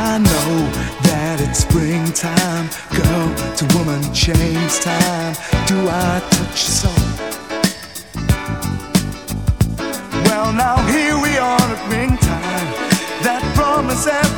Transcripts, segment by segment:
I know that it's springtime. Girl to woman change time. Do I touch your soul? Well, now here we are at ring. That promise and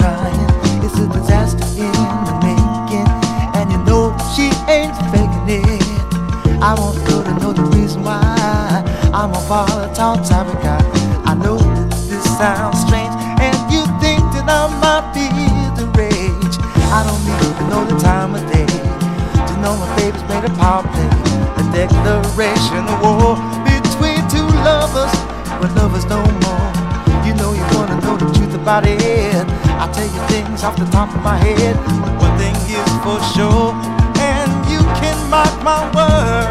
popping, a declaration of war between two lovers who are lovers no more. You know you wanna know the truth about it. I tell you things off the top of my head. One thing is for sure, and you can mark my words.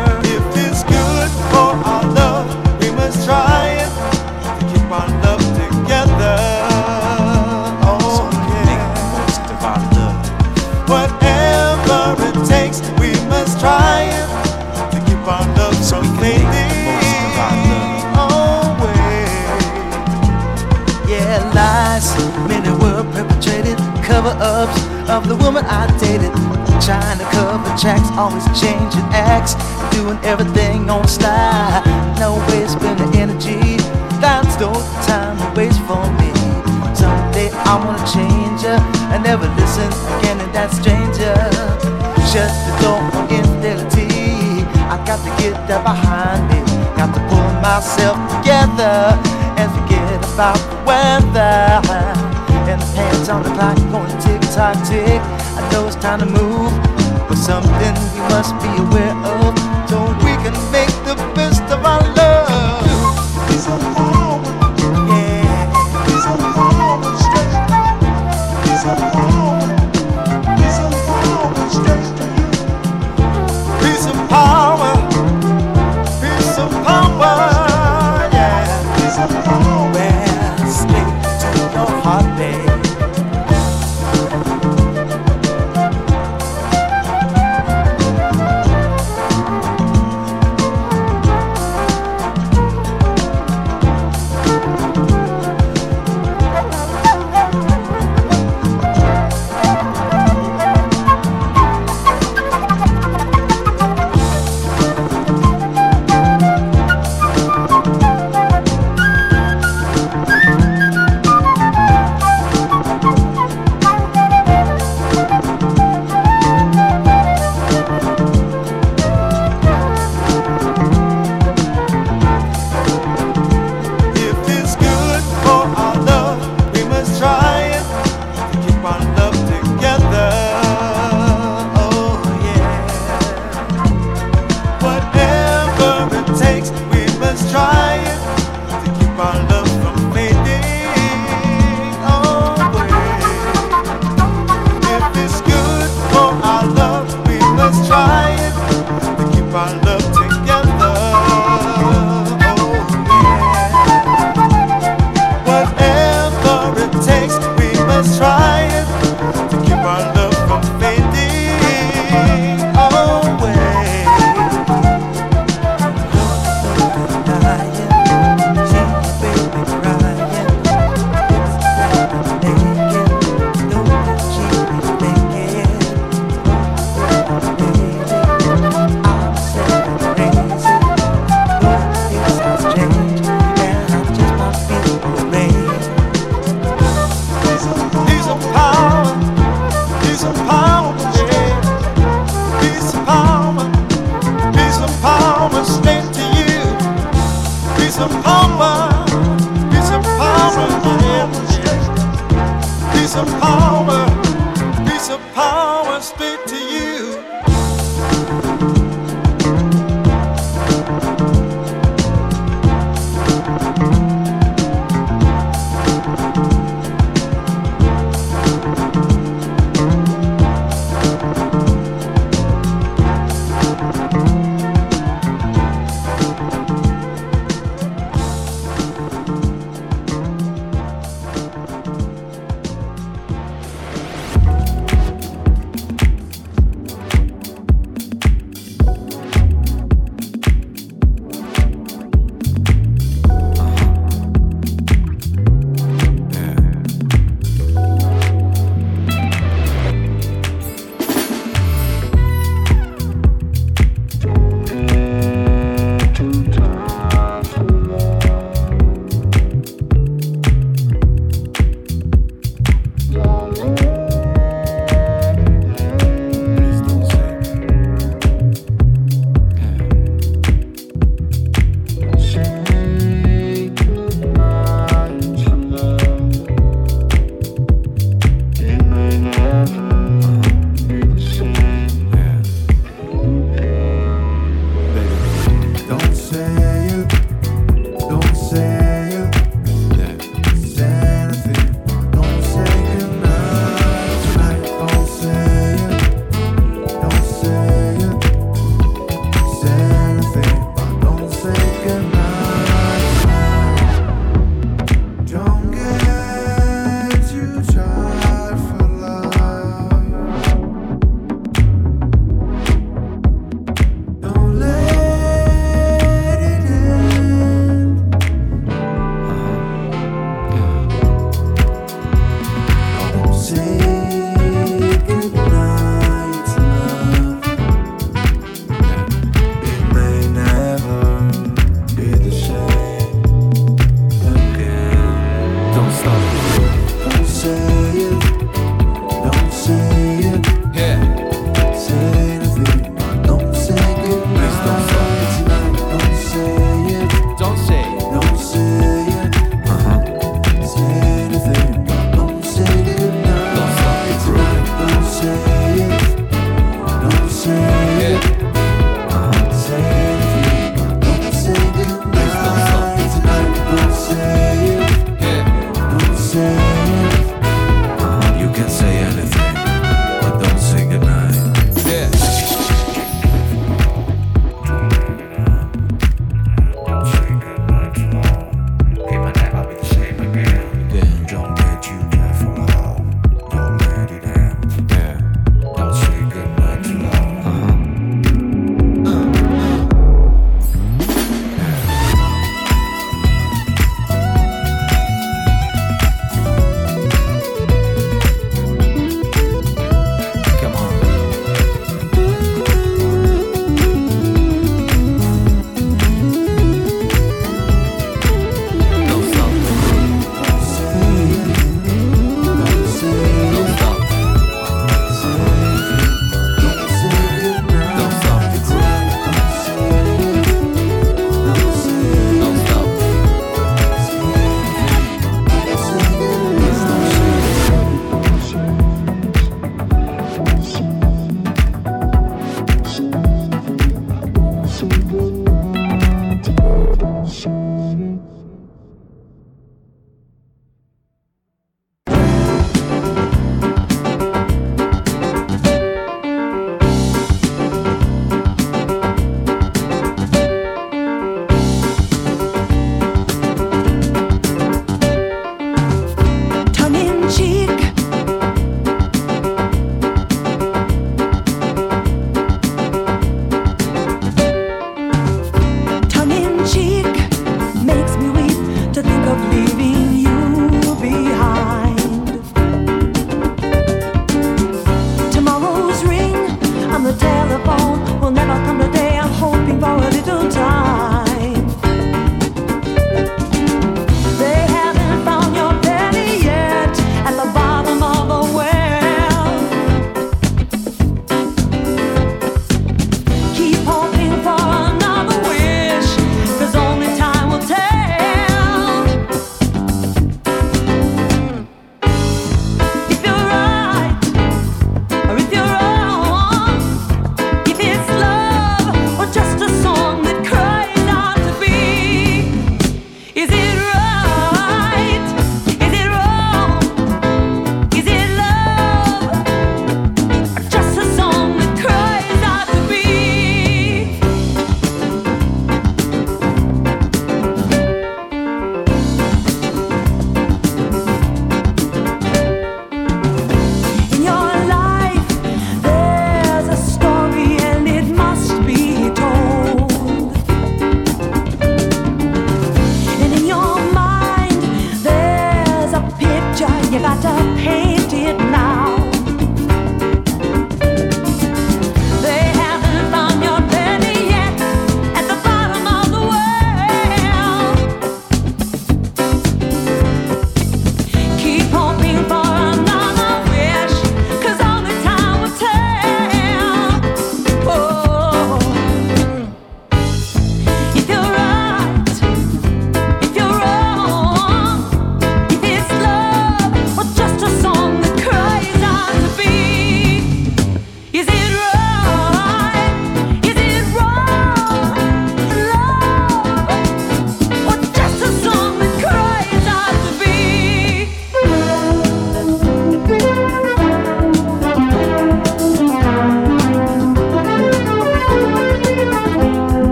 of the woman I dated. Trying to cover tracks, always changing acts, doing everything on the. No wasting the energy. That's no time to waste for me. Someday I wanna change her and never listen again to that stranger. Shut the door on infidelity. I got to get that behind me. Got to pull myself together and forget about the weather and the hands on the clock going tick toxic. I know it's time to move, but something you must be aware of.